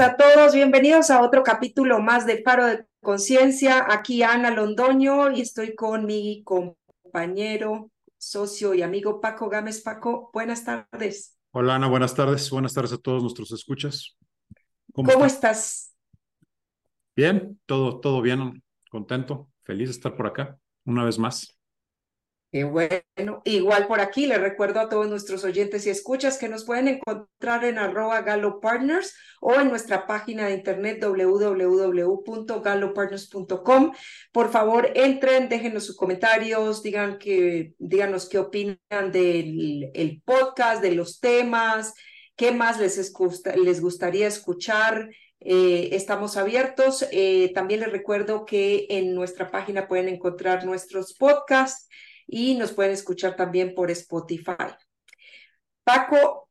a todos, bienvenidos a otro capítulo más de Faro de Conciencia. Aquí Ana Londoño y estoy con mi compañero, socio y amigo Paco Gámez. Paco, buenas tardes. Hola Ana, buenas tardes. Buenas tardes a todos nuestros escuchas. ¿Cómo, estás? Bien, todo, todo bien, contento, feliz de estar por acá una vez más. Qué bueno, igual por aquí les recuerdo a todos nuestros oyentes y escuchas que nos pueden encontrar en arroba Partners o en nuestra página de internet www.galopartners.com. Por favor, entren, déjenos sus comentarios, digan que, díganos qué opinan del el podcast, de los temas, qué más les, les gustaría escuchar. Eh, estamos abiertos. Eh, también les recuerdo que en nuestra página pueden encontrar nuestros podcasts y nos pueden escuchar también por Spotify. Paco,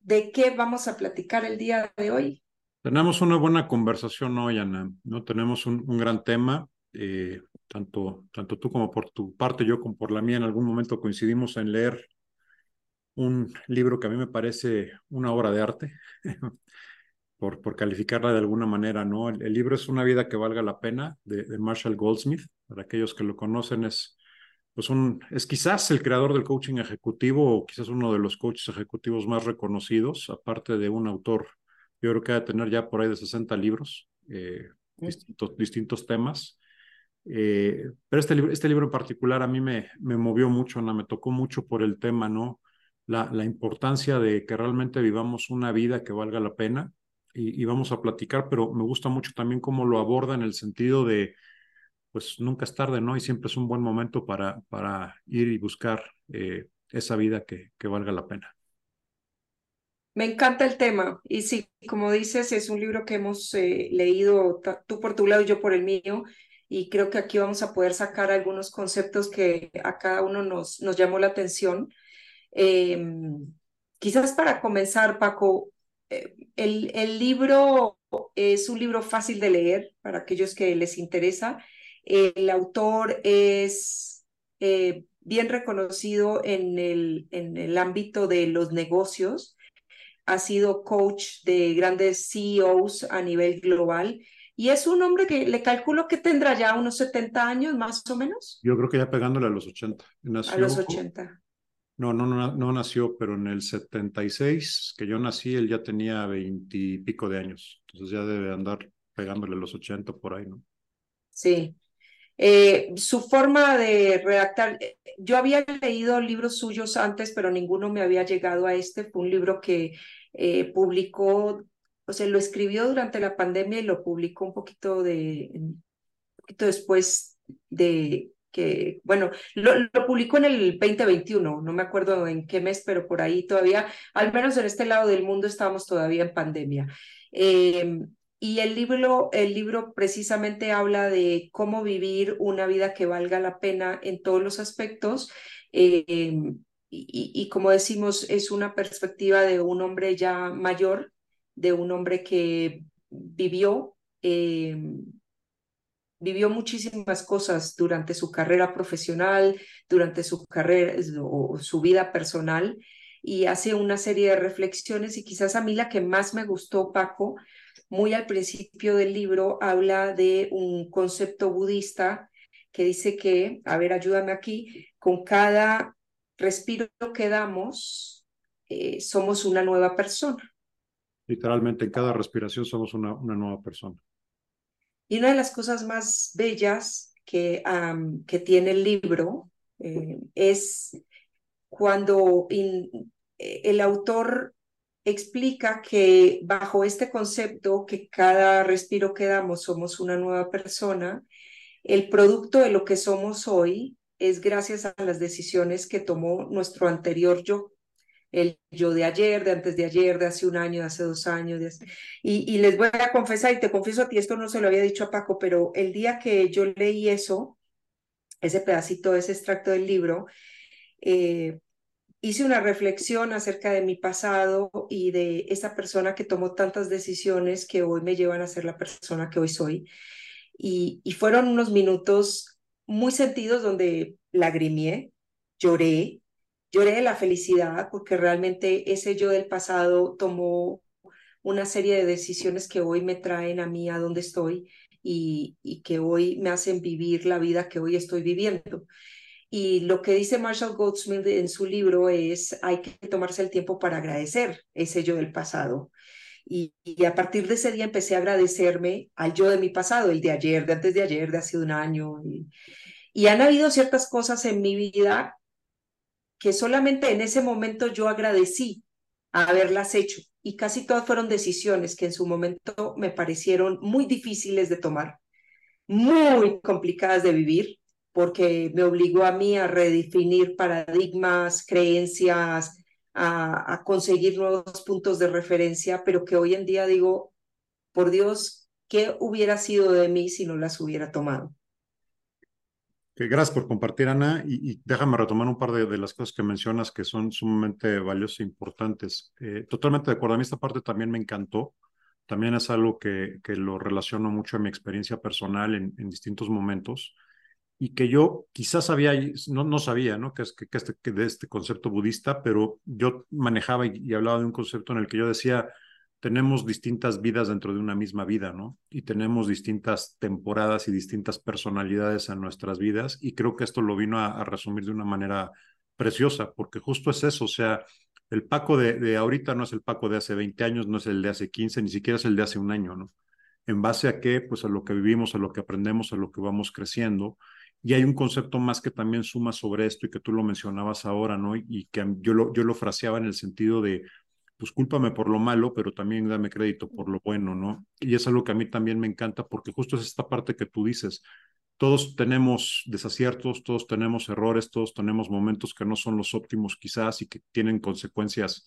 ¿de qué vamos a platicar el día de hoy? Tenemos una buena conversación hoy, Ana. ¿no? Tenemos un, gran tema, eh, tanto, tanto tú como por tu parte, yo como por la mía, en algún momento coincidimos en leer un libro que a mí me parece una obra de arte, por, por calificarla de alguna manera, ¿no? El, el, libro es Una vida que valga la pena, de, de Marshall Goldsmith. Para aquellos que lo conocen, es pues un, es quizás el creador del coaching ejecutivo o quizás uno de los coaches ejecutivos más reconocidos, aparte de un autor, yo creo que ha de tener ya por ahí de 60 libros, eh, distintos, distintos temas. Eh, pero este libro, este libro en particular a mí me, me movió mucho, ¿no? me tocó mucho por el tema, ¿no? La, la importancia de que realmente vivamos una vida que valga la pena y, y vamos a platicar, pero me gusta mucho también cómo lo aborda en el sentido de pues nunca es tarde, ¿no? Y siempre es un buen momento para, para ir y buscar eh, esa vida que, que valga la pena. Me encanta el tema y sí, como dices, es un libro que hemos eh, leído tú por tu lado y yo por el mío y creo que aquí vamos a poder sacar algunos conceptos que a cada uno nos, nos llamó la atención. Eh, quizás para comenzar, Paco, el, el libro es un libro fácil de leer para aquellos que les interesa el autor es eh, bien reconocido en el, en el ámbito de los negocios. Ha sido coach de grandes CEOs a nivel global. Y es un hombre que le calculo que tendrá ya unos 70 años, más o menos. Yo creo que ya pegándole a los 80. Nació, a los 80. No, no, no, no nació, pero en el 76, que yo nací, él ya tenía 20 y pico de años. Entonces ya debe andar pegándole los 80 por ahí, ¿no? Sí. Eh, su forma de redactar, eh, yo había leído libros suyos antes, pero ninguno me había llegado a este. Fue un libro que eh, publicó, o sea, lo escribió durante la pandemia y lo publicó un poquito, de, un poquito después de que, bueno, lo, lo, publicó en el 2021, no me acuerdo en qué mes, pero por ahí todavía, al menos en este lado del mundo, estábamos todavía en pandemia. Eh, y el libro, el libro precisamente habla de cómo vivir una vida que valga la pena en todos los aspectos. Eh, y, como decimos, es una perspectiva de un hombre ya mayor, de un hombre que vivió, eh, vivió muchísimas cosas durante su carrera profesional, durante su carrera o su vida personal, y hace una serie de reflexiones. Y quizás a mí la que más me gustó, Paco, muy al principio del libro habla de un concepto budista que dice que, a ver, ayúdame aquí, con cada respiro que damos, eh, somos una nueva persona. Literalmente, en cada respiración somos una, una nueva persona. Y una de las cosas más bellas que, que tiene el libro eh, es cuando in, el autor explica que bajo este concepto que cada respiro que damos somos una nueva persona, el producto de lo que somos hoy es gracias a las decisiones que tomó nuestro anterior yo, el yo de ayer, de antes de ayer, de hace un año, de hace dos años. Y, y, les voy a confesar, y te confieso a ti, esto no se lo había dicho a Paco, pero el día que yo leí eso, ese pedacito, ese extracto del libro, eh, hice una reflexión acerca de mi pasado y de esa persona que tomó tantas decisiones que hoy me llevan a ser la persona que hoy soy. Y, y fueron unos minutos muy sentidos donde lagrimé, lloré, lloré de la felicidad porque realmente ese yo del pasado tomó una serie de decisiones que hoy me traen a mí a donde estoy y, y que hoy me hacen vivir la vida que hoy estoy viviendo. Y lo que dice Marshall Goldsmith en su libro es, hay que tomarse el tiempo para agradecer ese yo del pasado. Y, a partir de ese día empecé a agradecerme al yo de mi pasado, el de ayer, de antes de ayer, de hace un año. Y, y han habido ciertas cosas en mi vida que solamente en ese momento yo agradecí haberlas hecho. Y casi todas fueron decisiones que en su momento me parecieron muy difíciles de tomar, muy complicadas de vivir, porque me obligó a mí a redefinir paradigmas, creencias, a, a, conseguir nuevos puntos de referencia, pero que hoy en día digo, por Dios, ¿qué hubiera sido de mí si no las hubiera tomado? Gracias por compartir, Ana, y, déjame retomar un par de, de, las cosas que mencionas que son sumamente valiosas e importantes. Eh, totalmente de acuerdo, a mí esta parte también me encantó, también es algo que, que lo relaciono mucho a mi experiencia personal en, distintos momentos y que yo quizás sabía, no, no sabía, ¿no? Que es este, que de este concepto budista, pero yo manejaba y, hablaba de un concepto en el que yo decía, tenemos distintas vidas dentro de una misma vida, ¿no? Y tenemos distintas temporadas y distintas personalidades en nuestras vidas, y creo que esto lo vino a, resumir de una manera preciosa, porque justo es eso, o sea, el Paco de, de ahorita no es el Paco de hace 20 años, no es el de hace 15, ni siquiera es el de hace un año, ¿no? ¿En base a qué? Pues a lo que vivimos, a lo que aprendemos, a lo que vamos creciendo. Y hay un concepto más que también suma sobre esto y que tú lo mencionabas ahora, ¿no? Y que yo lo, yo lo fraseaba en el sentido de, pues cúlpame por lo malo, pero también dame crédito por lo bueno, ¿no? Y es algo que a mí también me encanta porque justo es esta parte que tú dices. Todos tenemos desaciertos, todos tenemos errores, todos tenemos momentos que no son los óptimos quizás y que tienen consecuencias,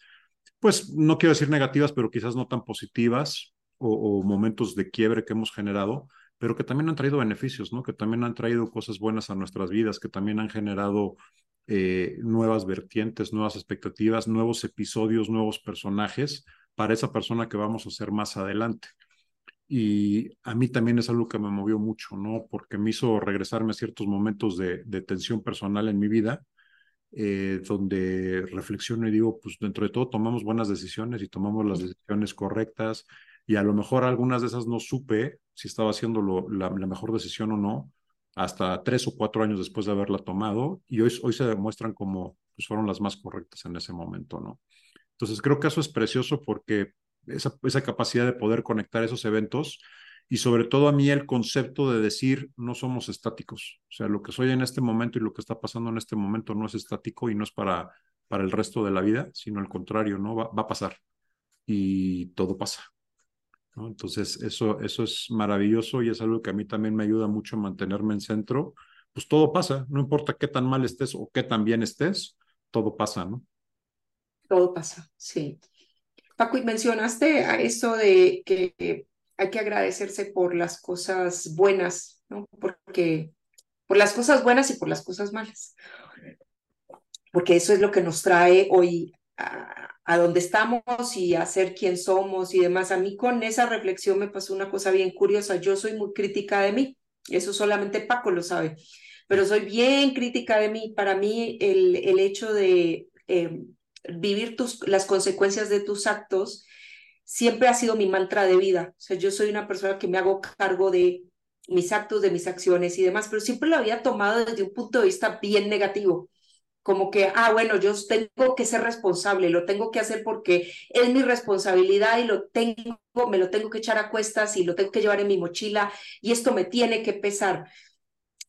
pues no quiero decir negativas, pero quizás no tan positivas o, o momentos de quiebre que hemos generado, pero que también han traído beneficios, ¿no? Que también han traído cosas buenas a nuestras vidas, que también han generado eh, nuevas vertientes, nuevas expectativas, nuevos episodios, nuevos personajes para esa persona que vamos a ser más adelante. Y a mí también es algo que me movió mucho, ¿no? Porque me hizo regresarme a ciertos momentos de, de tensión personal en mi vida, eh, donde reflexiono y digo, pues dentro de todo tomamos buenas decisiones y tomamos las decisiones correctas y a lo mejor algunas de esas no supe si estaba haciendo lo, la, la, mejor decisión o no hasta tres o cuatro años después de haberla tomado y hoy, hoy se demuestran como pues, fueron las más correctas en ese momento, ¿no? Entonces creo que eso es precioso porque esa, esa capacidad de poder conectar esos eventos y sobre todo a mí el concepto de decir no somos estáticos, o sea, lo que soy en este momento y lo que está pasando en este momento no es estático y no es para, para el resto de la vida, sino al contrario, ¿no? Va, va a pasar y todo pasa. Entonces, eso, eso es maravilloso y es algo que a mí también me ayuda mucho a mantenerme en centro. Pues todo pasa, no importa qué tan mal estés o qué tan bien estés, todo pasa, ¿no? Todo pasa, sí. Paco, y mencionaste a eso de que hay que agradecerse por las cosas buenas, ¿no? Porque por las cosas buenas y por las cosas malas. Porque eso es lo que nos trae hoy a, donde estamos y a ser quien somos y demás. A mí con esa reflexión me pasó una cosa bien curiosa. Yo soy muy crítica de mí. Eso solamente Paco lo sabe. Pero soy bien crítica de mí. Para mí el, el hecho de eh, vivir tus, las consecuencias de tus actos siempre ha sido mi mantra de vida. O sea, yo soy una persona que me hago cargo de mis actos, de mis acciones y demás, pero siempre lo había tomado desde un punto de vista bien negativo. Como que, ah, bueno, yo tengo que ser responsable, lo tengo que hacer porque es mi responsabilidad y lo tengo, me lo tengo que echar a cuestas y lo tengo que llevar en mi mochila y esto me tiene que pesar.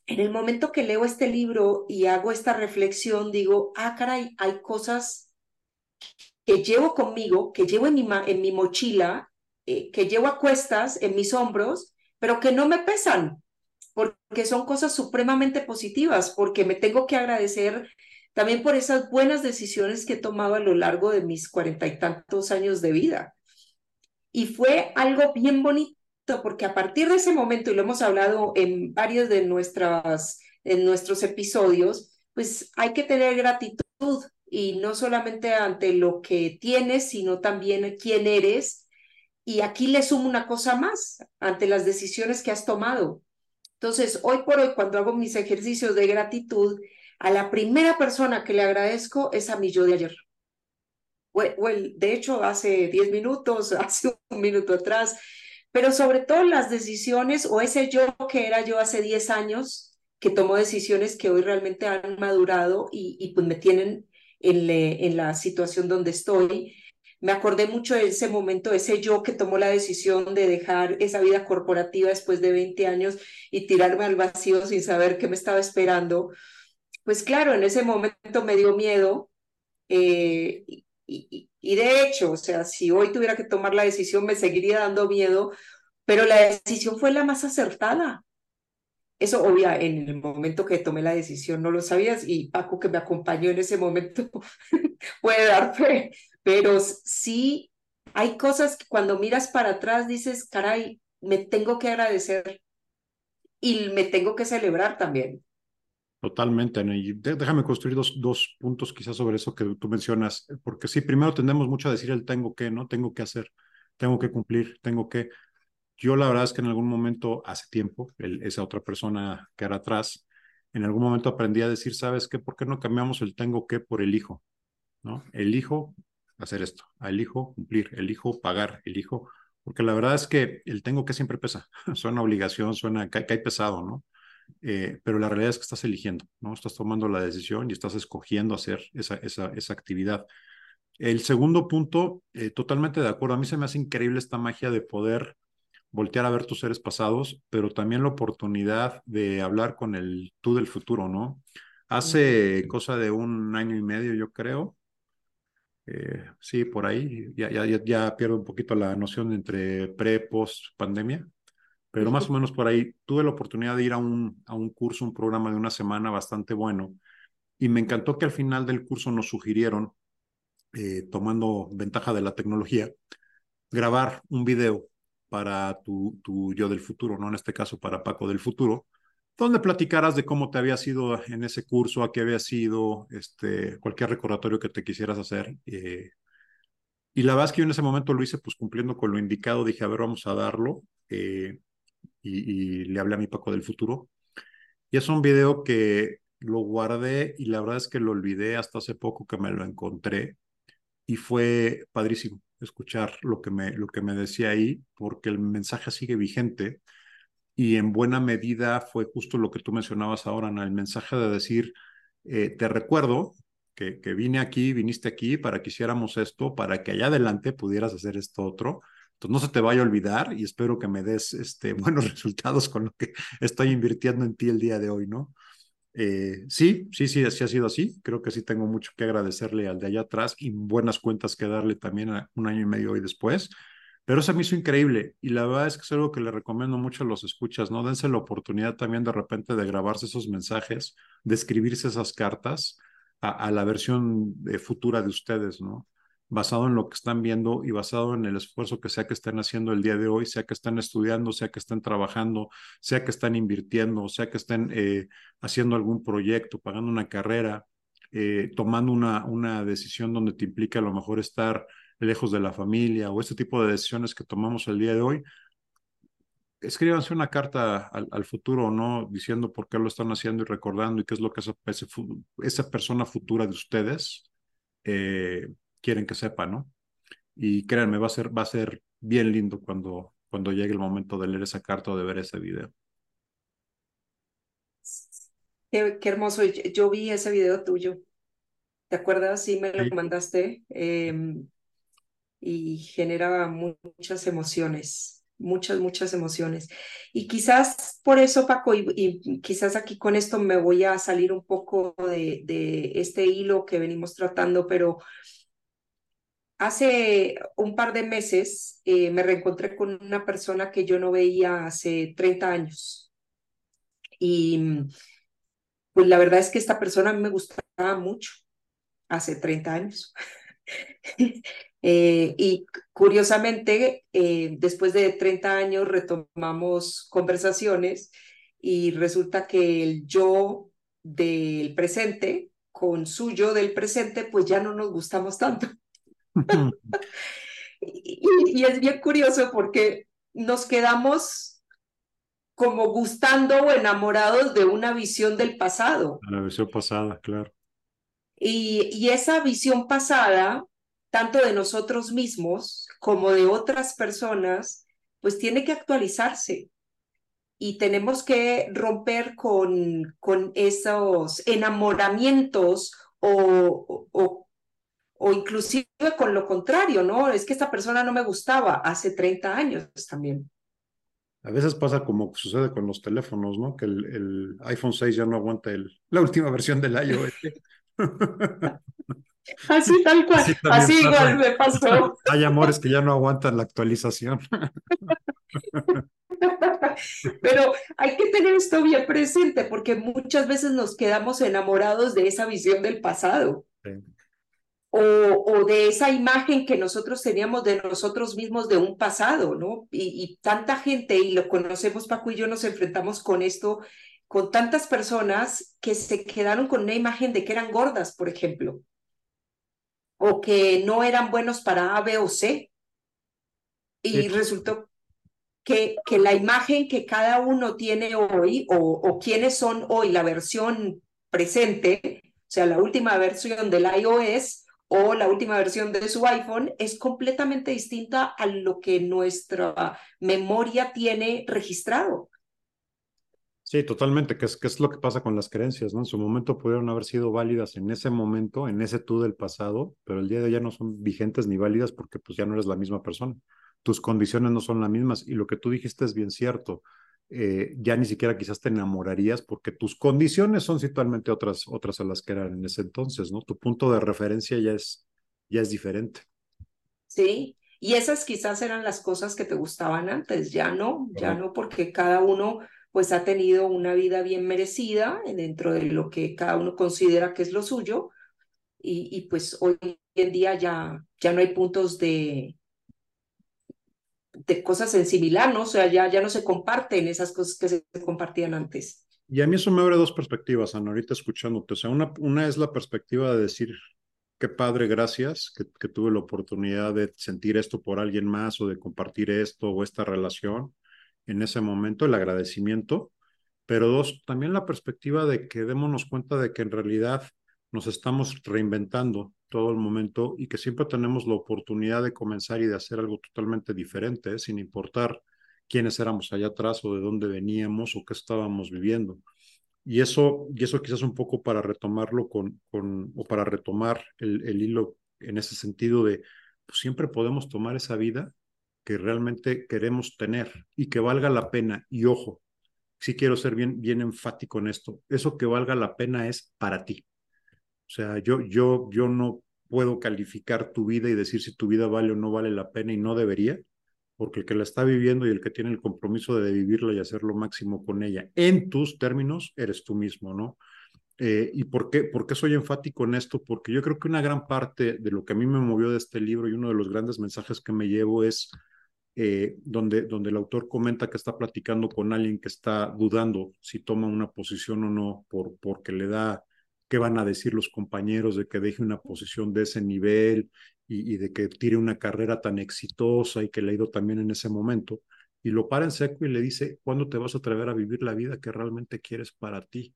En el momento que leo este libro y hago esta reflexión, digo, ah, caray, hay cosas que llevo conmigo, que llevo en mi, en mi mochila, eh, que llevo a cuestas en mis hombros, pero que no me pesan, porque son cosas supremamente positivas, porque me tengo que agradecer también por esas buenas decisiones que he tomado a lo largo de mis cuarenta y tantos años de vida. Y fue algo bien bonito, porque a partir de ese momento, y lo hemos hablado en varios de nuestras, en nuestros episodios, pues hay que tener gratitud y no solamente ante lo que tienes, sino también quién eres. Y aquí le sumo una cosa más, ante las decisiones que has tomado. Entonces, hoy por hoy, cuando hago mis ejercicios de gratitud, a la primera persona que le agradezco es a mi yo de ayer. De hecho, hace 10 minutos, hace un minuto atrás, pero sobre todo las decisiones o ese yo que era yo hace 10 años, que tomó decisiones que hoy realmente han madurado y, y pues me tienen en, en la situación donde estoy. Me acordé mucho de ese momento, ese yo que tomó la decisión de dejar esa vida corporativa después de 20 años y tirarme al vacío sin saber qué me estaba esperando. Pues claro, en ese momento me dio miedo eh, y, de hecho, o sea, si hoy tuviera que tomar la decisión me seguiría dando miedo, pero la decisión fue la más acertada. Eso, obvia, en el momento que tomé la decisión no lo sabías y Paco que me acompañó en ese momento puede dar fe, pero sí hay cosas que cuando miras para atrás dices, caray, me tengo que agradecer y me tengo que celebrar también. Totalmente, Ana. Y déjame construir dos, dos puntos quizás sobre eso que tú mencionas, porque sí, primero tendemos mucho a decir el tengo que, ¿no? Tengo que hacer, tengo que cumplir, tengo que. Yo la verdad es que en algún momento, hace tiempo, el, esa otra persona que era atrás, en algún momento aprendí a decir, ¿sabes qué? ¿Por qué no cambiamos el tengo que por el hijo? ¿No? Elijo hacer esto, elijo cumplir, elijo pagar, elijo, porque la verdad es que el tengo que siempre pesa, suena obligación, suena que hay pesado, ¿no? Eh, pero la realidad es que estás eligiendo, ¿no? Estás tomando la decisión y estás escogiendo hacer esa, esa, esa actividad. El segundo punto, eh, totalmente de acuerdo. A mí se me hace increíble esta magia de poder voltear a ver tus seres pasados, pero también la oportunidad de hablar con el tú del futuro, ¿no? Hace cosa de un año y medio, yo creo. Eh, sí, por ahí. Ya, ya, ya pierdo un poquito la noción entre pre, post pandemia pero más o menos por ahí tuve la oportunidad de ir a un, a un curso, un programa de una semana bastante bueno, y me encantó que al final del curso nos sugirieron, eh, tomando ventaja de la tecnología, grabar un video para tu, tu yo del futuro, ¿no? En este caso para Paco del futuro, donde platicaras de cómo te había sido en ese curso, a qué había sido, este, cualquier recordatorio que te quisieras hacer. Eh, y la verdad es que yo en ese momento lo hice pues cumpliendo con lo indicado, dije, a ver, vamos a darlo. Eh, y, le hablé a mi Paco del futuro. Y es un video que lo guardé y la verdad es que lo olvidé hasta hace poco que me lo encontré y fue padrísimo escuchar lo que me, lo que me decía ahí porque el mensaje sigue vigente y en buena medida fue justo lo que tú mencionabas ahora, Ana, el mensaje de decir, eh, te recuerdo que, que vine aquí, viniste aquí para que hiciéramos esto, para que allá adelante pudieras hacer esto otro entonces no se te vaya a olvidar y espero que me des este, buenos resultados con lo que estoy invirtiendo en ti el día de hoy, ¿no? Eh, sí, sí, sí, sí ha sido así. Creo que sí tengo mucho que agradecerle al de allá atrás y buenas cuentas que darle también a un año y medio hoy después. Pero eso me hizo increíble y la verdad es que es algo que le recomiendo mucho a los escuchas, ¿no? Dense la oportunidad también de repente de grabarse esos mensajes, de escribirse esas cartas a, a la versión eh, futura de ustedes, ¿no? Basado en lo que están viendo y basado en el esfuerzo que sea que estén haciendo el día de hoy, sea que estén estudiando, sea que estén trabajando, sea que estén invirtiendo, sea que estén eh, haciendo algún proyecto, pagando una carrera, eh, tomando una, una decisión donde te implica a lo mejor estar lejos de la familia o este tipo de decisiones que tomamos el día de hoy. Escríbanse una carta al, al futuro, ¿no? Diciendo por qué lo están haciendo y recordando y qué es lo que esa, esa persona futura de ustedes eh, quieren que sepa, ¿no? Y créanme, va a ser, va a ser bien lindo cuando, cuando llegue el momento de leer esa carta o de ver ese video. Qué, qué hermoso. Yo, yo, vi ese video tuyo. ¿Te acuerdas? Sí, me lo mandaste. Eh, y generaba muchas emociones, muchas, muchas emociones. Y quizás por eso, Paco, y, y, quizás aquí con esto me voy a salir un poco de, de este hilo que venimos tratando, pero Hace un par de meses eh, me reencontré con una persona que yo no veía hace 30 años. Y pues la verdad es que esta persona me gustaba mucho hace 30 años. eh, y curiosamente, eh, después de 30 años retomamos conversaciones y resulta que el yo del presente con su yo del presente, pues ya no nos gustamos tanto y, y, es bien curioso porque nos quedamos como gustando o enamorados de una visión del pasado. La versión pasada, claro. Y, y esa visión pasada, tanto de nosotros mismos como de otras personas, pues tiene que actualizarse. Y tenemos que romper con, con esos enamoramientos o, o, o inclusive con lo contrario, ¿no? Es que esta persona no me gustaba hace 30 años también. A veces pasa como sucede con los teléfonos, ¿no? Que el, el iPhone 6 ya no aguanta el, la última versión del iOS. Así tal cual, así, así igual me pasó. Hay amores que ya no aguantan la actualización. Pero hay que tener esto bien presente porque muchas veces nos quedamos enamorados de esa visión del pasado. Sí. O, o, de esa imagen que nosotros teníamos de nosotros mismos de un pasado, ¿no? Y, y, tanta gente, y lo conocemos, Paco y yo nos enfrentamos con esto, con tantas personas que se quedaron con una imagen de que eran gordas, por ejemplo, o que no eran buenos para A, B o C. Y sí. resultó que, que la imagen que cada uno tiene hoy, o, o quiénes son hoy la versión presente, o sea, la última versión del iOS, o la última versión de su iPhone es completamente distinta a lo que nuestra memoria tiene registrado. Sí, totalmente, que es, que es lo que pasa con las creencias, ¿no? En su momento pudieron haber sido válidas en ese momento, en ese tú del pasado, pero el día de hoy ya no son vigentes ni válidas porque pues ya no eres la misma persona. Tus condiciones no son las mismas y lo que tú dijiste es bien cierto. Eh, ya ni siquiera quizás te enamorarías porque tus condiciones son totalmente otras, otras a las que eran en ese entonces, ¿no? Tu punto de referencia ya es, ya es diferente. Sí, y esas quizás eran las cosas que te gustaban antes, ya no, ya no, porque cada uno pues ha tenido una vida bien merecida dentro de lo que cada uno considera que es lo suyo y, y pues hoy en día ya, ya no hay puntos de, de cosas en similar, ¿no? O sea, ya, ya no se comparten esas cosas que se compartían antes. Y a mí eso me abre dos perspectivas, Ana, ahorita escuchándote. O sea, una, una es la perspectiva de decir, qué padre, gracias, que, que, tuve la oportunidad de sentir esto por alguien más o de compartir esto o esta relación en ese momento, el agradecimiento. Pero dos, también la perspectiva de que démonos cuenta de que en realidad nos estamos reinventando todo el momento y que siempre tenemos la oportunidad de comenzar y de hacer algo totalmente diferente, ¿eh? sin importar quiénes éramos allá atrás o de dónde veníamos o qué estábamos viviendo. Y eso, y eso quizás un poco para retomarlo con, con o para retomar el, el hilo en ese sentido de, pues siempre podemos tomar esa vida que realmente queremos tener y que valga la pena. Y ojo, sí quiero ser bien, bien enfático en esto, eso que valga la pena es para ti. O sea, yo, yo, yo no puedo calificar tu vida y decir si tu vida vale o no vale la pena y no debería, porque el que la está viviendo y el que tiene el compromiso de vivirla y hacer lo máximo con ella en tus términos, eres tú mismo, ¿no? Eh, ¿Y por qué, por qué soy enfático en esto? Porque yo creo que una gran parte de lo que a mí me movió de este libro y uno de los grandes mensajes que me llevo es eh, donde, donde el autor comenta que está platicando con alguien que está dudando si toma una posición o no por, porque le da qué van a decir los compañeros de que deje una posición de ese nivel y, de que tire una carrera tan exitosa y que le ha ido también en ese momento. Y lo para en seco y le dice, ¿cuándo te vas a atrever a vivir la vida que realmente quieres para ti?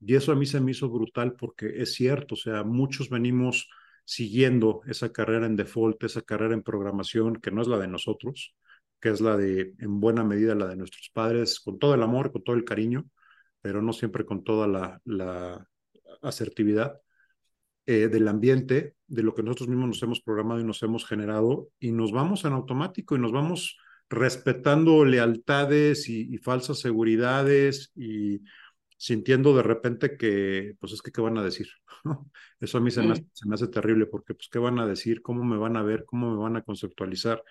Y eso a mí se me hizo brutal porque es cierto, o sea, muchos venimos siguiendo esa carrera en default, esa carrera en programación, que no es la de nosotros, que es la de, en buena medida, la de nuestros padres, con todo el amor, con todo el cariño, pero no siempre con toda la asertividad eh, del ambiente, de lo que nosotros mismos nos hemos programado y nos hemos generado, y nos vamos en automático y nos vamos respetando lealtades y, y falsas seguridades y sintiendo de repente que, pues es que, ¿qué van a decir? Eso a mí se me, hace, se me, hace, terrible porque, pues, ¿qué van a decir? ¿Cómo me van a ver? ¿Cómo me van a conceptualizar?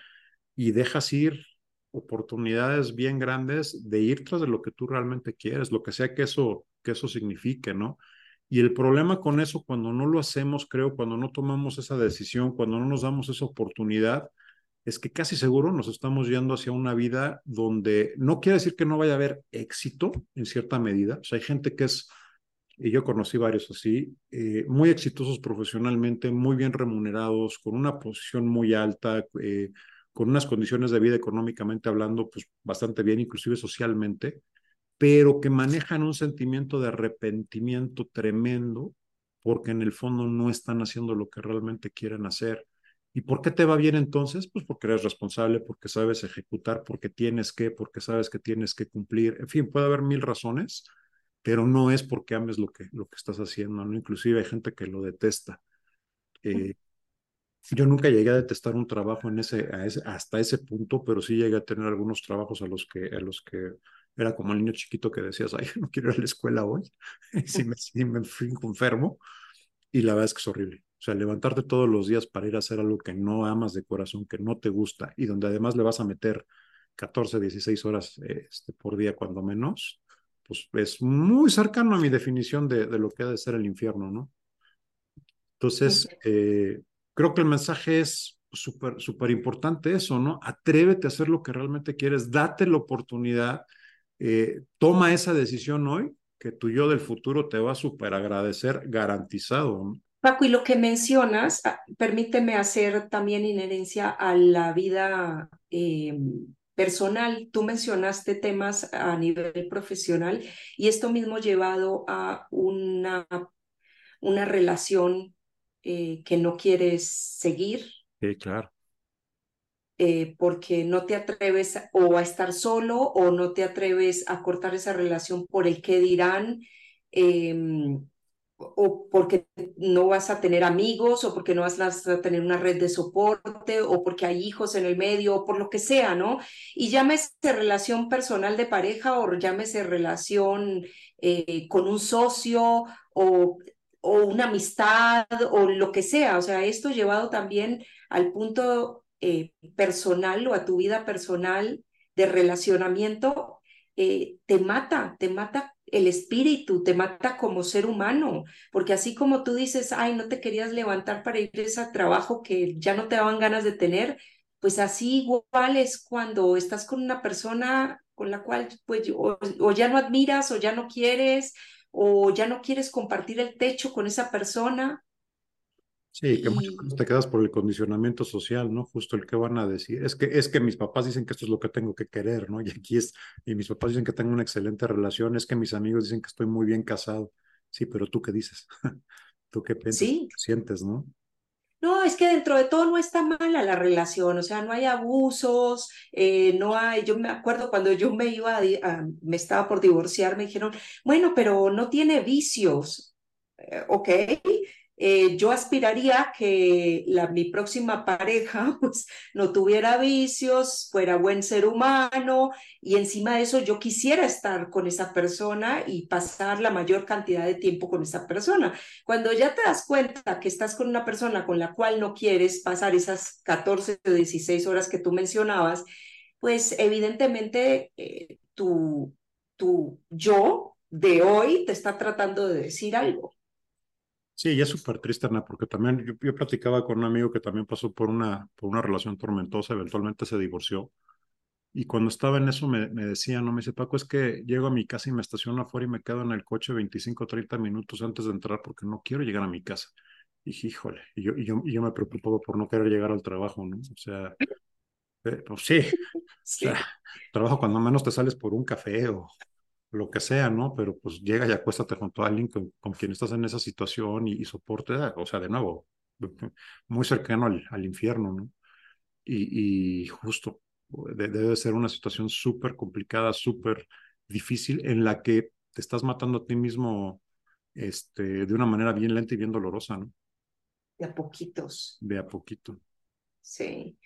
Y dejas ir oportunidades bien grandes de ir tras de lo que tú realmente quieres, lo que sea que eso, que eso signifique, ¿no? Y el problema con eso, cuando no lo hacemos, creo, cuando no tomamos esa decisión, cuando no nos damos esa oportunidad, es que casi seguro nos estamos yendo hacia una vida donde no quiere decir que no vaya a haber éxito en cierta medida. O sea, hay gente que es, y yo conocí varios así, eh, muy exitosos profesionalmente, muy bien remunerados, con una posición muy alta, eh, con unas condiciones de vida económicamente hablando, pues bastante bien, inclusive socialmente, pero que manejan un sentimiento de arrepentimiento tremendo porque en el fondo no están haciendo lo que realmente quieren hacer. ¿Y por qué te va bien entonces? Pues porque eres responsable, porque sabes ejecutar, porque tienes que, porque sabes que tienes que cumplir. En fin, puede haber mil razones, pero no es porque ames lo que, lo que estás haciendo, ¿no? Inclusive hay gente que lo detesta. Eh, yo nunca llegué a detestar un trabajo en ese, ese, hasta ese punto, pero sí llegué a tener algunos trabajos a los que, a los que era como el niño chiquito que decías, ay, no quiero ir a la escuela hoy, si me, si me enfermo, y la verdad es que es horrible. O sea, levantarte todos los días para ir a hacer algo que no amas de corazón, que no te gusta, y donde además le vas a meter 14, 16 horas este, por día cuando menos, pues es muy cercano a mi definición de, de lo que ha de ser el infierno, ¿no? Entonces, eh, creo que el mensaje es súper, súper importante eso, ¿no? Atrévete a hacer lo que realmente quieres, date la oportunidad, eh, toma esa decisión hoy, que tu yo del futuro te va a súper agradecer garantizado. Paco, y lo que mencionas, ah, permíteme hacer también inherencia a la vida eh, personal. Tú mencionaste temas a nivel profesional y esto mismo llevado a una, una relación eh, que no quieres seguir. Sí, claro. Eh, porque no te atreves o a estar solo o no te atreves a cortar esa relación por el que dirán, eh, o porque no vas a tener amigos o porque no vas a tener una red de soporte o porque hay hijos en el medio o por lo que sea, ¿no? Y llámese relación personal de pareja o llámese relación eh, con un socio o o una amistad o lo que sea. O sea, esto llevado también al punto eh, personal o a tu vida personal de relacionamiento, eh, te mata, te mata el espíritu, te mata como ser humano, porque así como tú dices, ay, no te querías levantar para ir a ese trabajo que ya no te daban ganas de tener, pues así igual es cuando estás con una persona con la cual pues o, o ya no admiras o ya no quieres o ya no quieres compartir el techo con esa persona. Sí, que muchas veces te quedas por el condicionamiento social, ¿no? Justo el que van a decir. Es que, es que mis papás dicen que esto es lo que tengo que querer, ¿no? Y aquí es, y mis papás dicen que tengo una excelente relación, es que mis amigos dicen que estoy muy bien casado. Sí, pero tú qué dices? ¿Tú qué piensas? Sí. ¿Qué sientes, no? No, es que dentro de todo no está mala la relación, o sea, no hay abusos, eh, no hay, yo me acuerdo cuando yo me iba, a, a, me estaba por divorciar, me dijeron, bueno, pero no tiene vicios, eh, ok, eh, yo aspiraría que la, mi próxima pareja pues, no tuviera vicios, fuera buen ser humano y encima de eso yo quisiera estar con esa persona y pasar la mayor cantidad de tiempo con esa persona. Cuando ya te das cuenta que estás con una persona con la cual no quieres pasar esas 14 o 16 horas que tú mencionabas, pues evidentemente eh, tu, tu yo de hoy te está tratando de decir algo. Sí, y es súper triste, Ana, porque también yo, yo, platicaba con un amigo que también pasó por una, por una relación tormentosa, eventualmente se divorció. Y cuando estaba en eso me, me decía, no me dice, Paco, es que llego a mi casa y me estaciono afuera y me quedo en el coche 25 o 30 minutos antes de entrar porque no quiero llegar a mi casa. Y dije, híjole, y yo, y yo, y yo me preocupaba por no querer llegar al trabajo, ¿no? O sea, eh, pues sí, sí. O sea, trabajo cuando menos te sales por un café o, lo que sea, ¿no? Pero pues llega y acuéstate junto a alguien con, con quien estás en esa situación y, y, soporte, o sea, de nuevo, muy cercano al, al infierno, ¿no? Y, y justo, de, debe ser una situación súper complicada, súper difícil, en la que te estás matando a ti mismo este, de una manera bien lenta y bien dolorosa, ¿no? De a poquitos. De a poquito. Sí.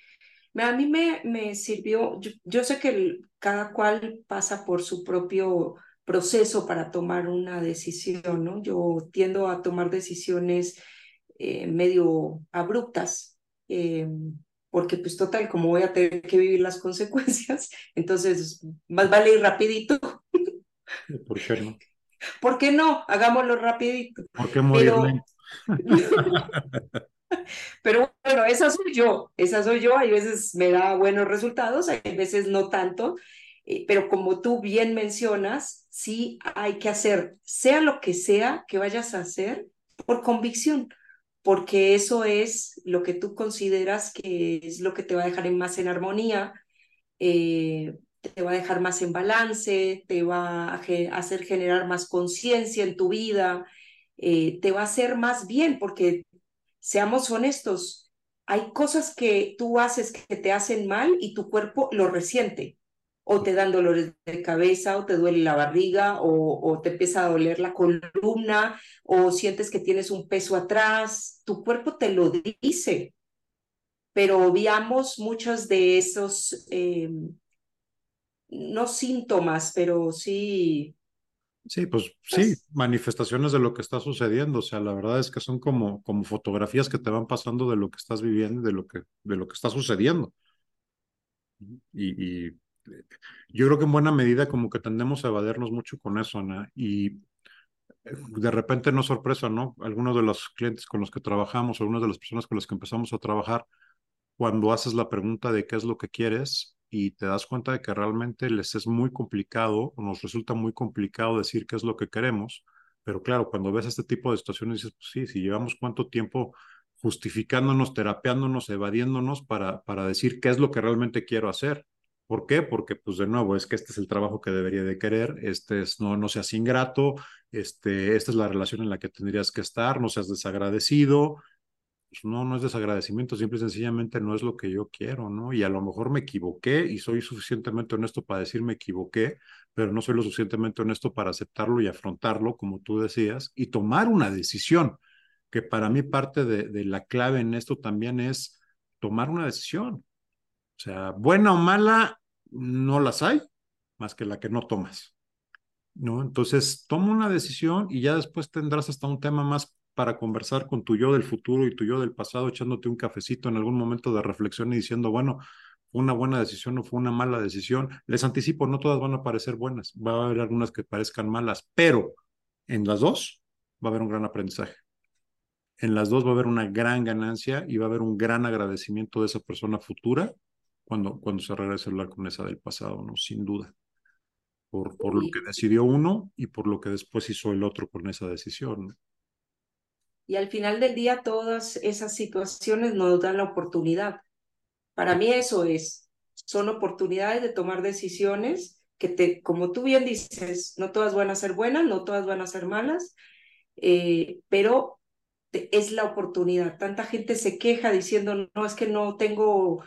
A mí me, me sirvió, yo, yo sé que el, cada cual pasa por su propio proceso para tomar una decisión, ¿no? Yo tiendo a tomar decisiones eh, medio abruptas, eh, porque pues total, como voy a tener que vivir las consecuencias, entonces más vale ir rapidito. ¿Por qué no? ¿Por qué no? Hagámoslo rapidito. ¿Por qué morir? Pero... Pero bueno, esa soy yo, esa soy yo, hay veces me da buenos resultados, hay veces no tanto, eh, pero como tú bien mencionas, sí hay que hacer, sea lo que sea que vayas a hacer, por convicción, porque eso es lo que tú consideras que es lo que te va a dejar más en armonía, eh, te va a dejar más en balance, te va a hacer generar más conciencia en tu vida, eh, te va a hacer más bien, porque seamos honestos, hay cosas que tú haces que te hacen mal y tu cuerpo lo resiente o te dan dolores de cabeza, o te duele la barriga, o, te empieza a doler la columna, o sientes que tienes un peso atrás, tu cuerpo te lo dice. Pero obviamos muchos de esos, em, no síntomas, pero sí. Sí, pues, sí, pues manifestaciones de lo que está sucediendo. O sea, la verdad es que son como, como fotografías que te van pasando de lo que estás viviendo, de lo que, de lo que está sucediendo. y yo creo que en buena medida como que tendemos a evadirnos mucho con eso, Ana, y eh, de repente no sorpresa, ¿no? Algunos de los clientes con los que trabajamos, algunas de las personas con las que empezamos a trabajar, cuando haces la pregunta de qué es lo que quieres y te das cuenta de que realmente les es muy complicado, nos resulta muy complicado decir qué es lo que queremos, pero claro, cuando ves este tipo de situaciones dices, pues sí, si llevamos cuánto tiempo justificándonos, terapeándonos, evadiéndonos para, para decir qué es lo que realmente quiero hacer ¿Por qué? Porque, pues, de nuevo, es que este es el trabajo que debería de querer, este es, no, no seas ingrato, este, esta es la relación en la que tendrías que estar, no seas desagradecido. Pues no, no es desagradecimiento, simple y sencillamente no es lo que yo quiero, ¿no? Y a lo mejor me equivoqué y soy suficientemente honesto para decir me equivoqué, pero no soy lo suficientemente honesto para aceptarlo y afrontarlo, como tú decías, y tomar una decisión, que para mí parte de, de la clave en esto también es tomar una decisión. O sea, buena o mala, no las hay más que la que no tomas. ¿no? Entonces, toma una decisión y ya después tendrás hasta un tema más para conversar con tu yo del futuro y tu yo del pasado, echándote un cafecito en algún momento de reflexión y diciendo, bueno, fue una buena decisión o fue una mala decisión. Les anticipo, no todas van a parecer buenas, va a haber algunas que parezcan malas, pero en las dos va a haber un gran aprendizaje. En las dos va a haber una gran ganancia y va a haber un gran agradecimiento de esa persona futura cuando, cuando se regrese a hablar con esa del pasado, ¿no? Sin duda. Por, por lo que decidió uno y por lo que después hizo el otro con esa decisión. Y al final del día, todas esas situaciones nos dan la oportunidad. Para mí eso es, son oportunidades de tomar decisiones que te, como tú bien dices, no todas van a ser buenas, no todas van a ser malas, eh, pero es la oportunidad. Tanta gente se queja diciendo, no, es que no tengo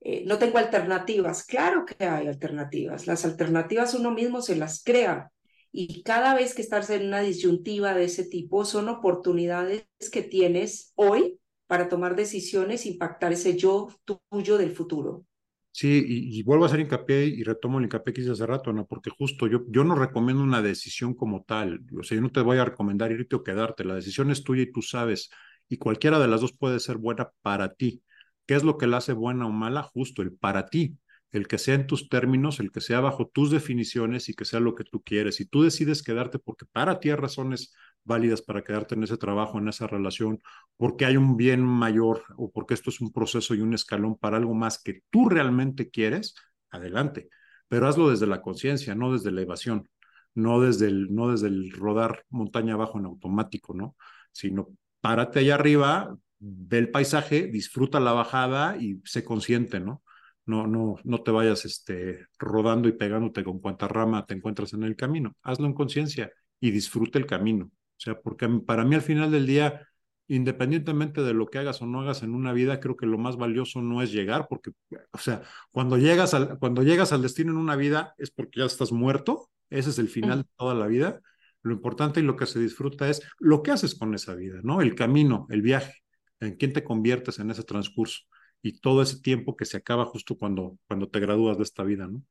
eh, no tengo alternativas. Claro que hay alternativas. Las alternativas uno mismo se las crea. Y cada vez que estás en una disyuntiva de ese tipo, son oportunidades que tienes hoy para tomar decisiones, impactar ese yo tuyo del futuro. Sí, y, vuelvo a hacer hincapié y retomo el hincapié que hice hace rato, Ana, porque justo yo, yo no recomiendo una decisión como tal. O sea, yo no te voy a recomendar irte o quedarte. La decisión es tuya y tú sabes. Y cualquiera de las dos puede ser buena para ti. ¿Qué es lo que la hace buena o mala? Justo el para ti, el que sea en tus términos, el que sea bajo tus definiciones y que sea lo que tú quieres. Si tú decides quedarte porque para ti hay razones válidas para quedarte en ese trabajo, en esa relación, porque hay un bien mayor o porque esto es un proceso y un escalón para algo más que tú realmente quieres, adelante. Pero hazlo desde la conciencia, no desde la evasión, no desde el, no desde el rodar montaña abajo en automático, ¿no? Sino párate allá arriba, ve el paisaje, disfruta la bajada y sé consciente, ¿no? No, no, no te vayas este, rodando y pegándote con cuanta rama te encuentras en el camino. Hazlo en conciencia y disfruta el camino. O sea, porque para mí al final del día, independientemente de lo que hagas o no hagas en una vida, creo que lo más valioso no es llegar, porque, o sea, cuando llegas al, cuando llegas al destino en una vida es porque ya estás muerto, ese es el final de toda la vida. Lo importante y lo que se disfruta es lo que haces con esa vida, ¿no? El camino, el viaje en quién te conviertes en ese transcurso y todo ese tiempo que se acaba justo cuando, cuando te gradúas de esta vida, ¿no?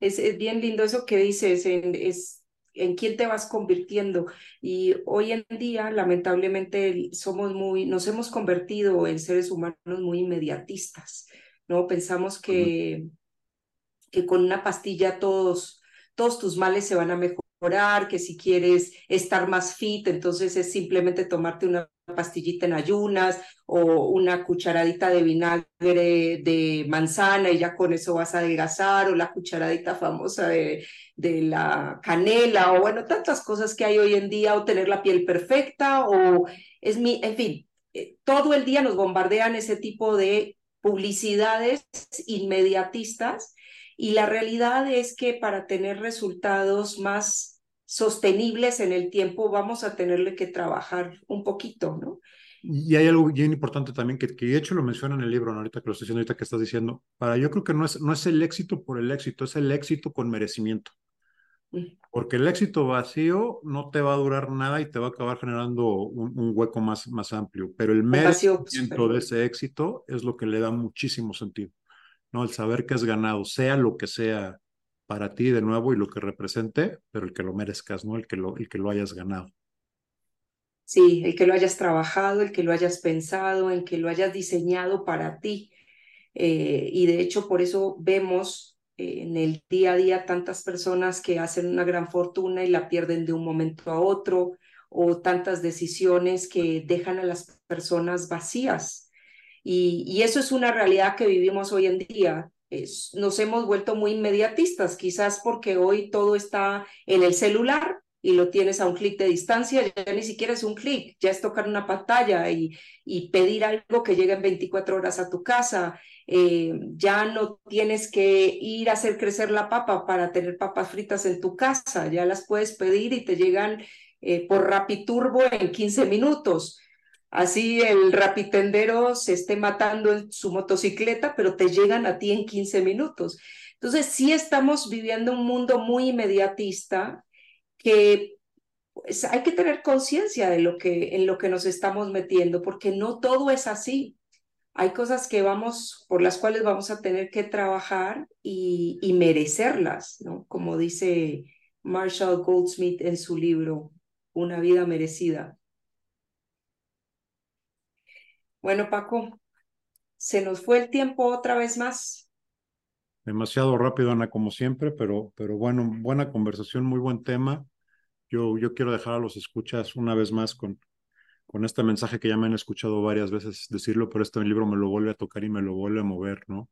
Es, es bien lindo eso que dices, en, es en quién te vas convirtiendo. Y hoy en día, lamentablemente, somos muy, nos hemos convertido en seres humanos muy inmediatistas, ¿no? Pensamos que, que con una pastilla todos, todos tus males se van a mejorar que si quieres estar más fit, entonces es simplemente tomarte una pastillita en ayunas o una cucharadita de vinagre de manzana y ya con eso vas a adelgazar o la cucharadita famosa de, de la canela o bueno, tantas cosas que hay hoy en día o tener la piel perfecta o es mi, en fin, eh, todo el día nos bombardean ese tipo de publicidades inmediatistas y la realidad es que para tener resultados más sostenibles en el tiempo vamos a tenerle que trabajar un poquito, ¿no? Y hay algo bien importante también que, que de hecho lo menciona en el libro, ¿no? ahorita que lo estoy diciendo, ahorita que estás diciendo, para yo creo que no es, no es el éxito por el éxito, es el éxito con merecimiento. Mm. Porque el éxito vacío no te va a durar nada y te va a acabar generando un, un hueco más, más amplio, pero el vacío merecimiento de ese éxito es lo que le da muchísimo sentido, ¿no? El saber que has ganado, sea lo que sea para ti de nuevo y lo que represente, pero el que lo merezcas, ¿no? El que lo, el que lo hayas ganado. Sí, el que lo hayas trabajado, el que lo hayas pensado, el que lo hayas diseñado para ti. Eh, y de hecho, por eso vemos eh, en el día a día tantas personas que hacen una gran fortuna y la pierden de un momento a otro, o tantas decisiones que dejan a las personas vacías. Y, y eso es una realidad que vivimos hoy en día. Nos hemos vuelto muy inmediatistas, quizás porque hoy todo está en el celular y lo tienes a un clic de distancia, ya ni siquiera es un clic, ya es tocar una pantalla y, y pedir algo que llegue en 24 horas a tu casa. Eh, ya no tienes que ir a hacer crecer la papa para tener papas fritas en tu casa, ya las puedes pedir y te llegan eh, por Rapiturbo en 15 minutos. Así el rapitendero se esté matando en su motocicleta, pero te llegan a ti en 15 minutos. Entonces, sí estamos viviendo un mundo muy inmediatista que pues, hay que tener conciencia de lo que en lo que nos estamos metiendo, porque no todo es así. Hay cosas que vamos, por las cuales vamos a tener que trabajar y, y merecerlas, ¿no? Como dice Marshall Goldsmith en su libro, Una vida merecida. Bueno, Paco, se nos fue el tiempo otra vez más. Demasiado rápido, Ana, como siempre, pero, pero bueno, buena conversación, muy buen tema. Yo, yo quiero dejar a los escuchas una vez más con, con este mensaje que ya me han escuchado varias veces decirlo, pero este libro me lo vuelve a tocar y me lo vuelve a mover, ¿no?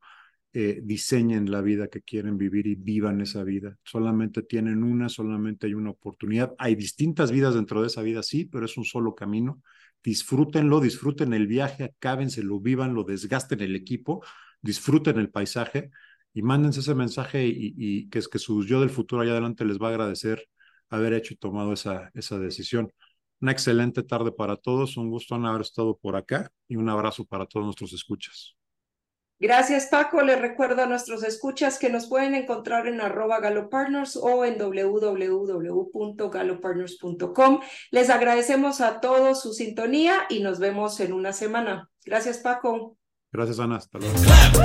Eh, diseñen la vida que quieren vivir y vivan esa vida. Solamente tienen una, solamente hay una oportunidad. Hay distintas vidas dentro de esa vida, sí, pero es un solo camino. Disfrútenlo, disfruten el viaje, acábenselo, lo desgasten el equipo, disfruten el paisaje y mándense ese mensaje y, y que es que su yo del futuro allá adelante les va a agradecer haber hecho y tomado esa, esa decisión. Una excelente tarde para todos, un gusto haber estado por acá y un abrazo para todos nuestros escuchas. Gracias Paco, les recuerdo a nuestros escuchas que nos pueden encontrar en arroba galopartners o en www.galopartners.com. Les agradecemos a todos su sintonía y nos vemos en una semana. Gracias Paco. Gracias Ana, hasta luego. Clap.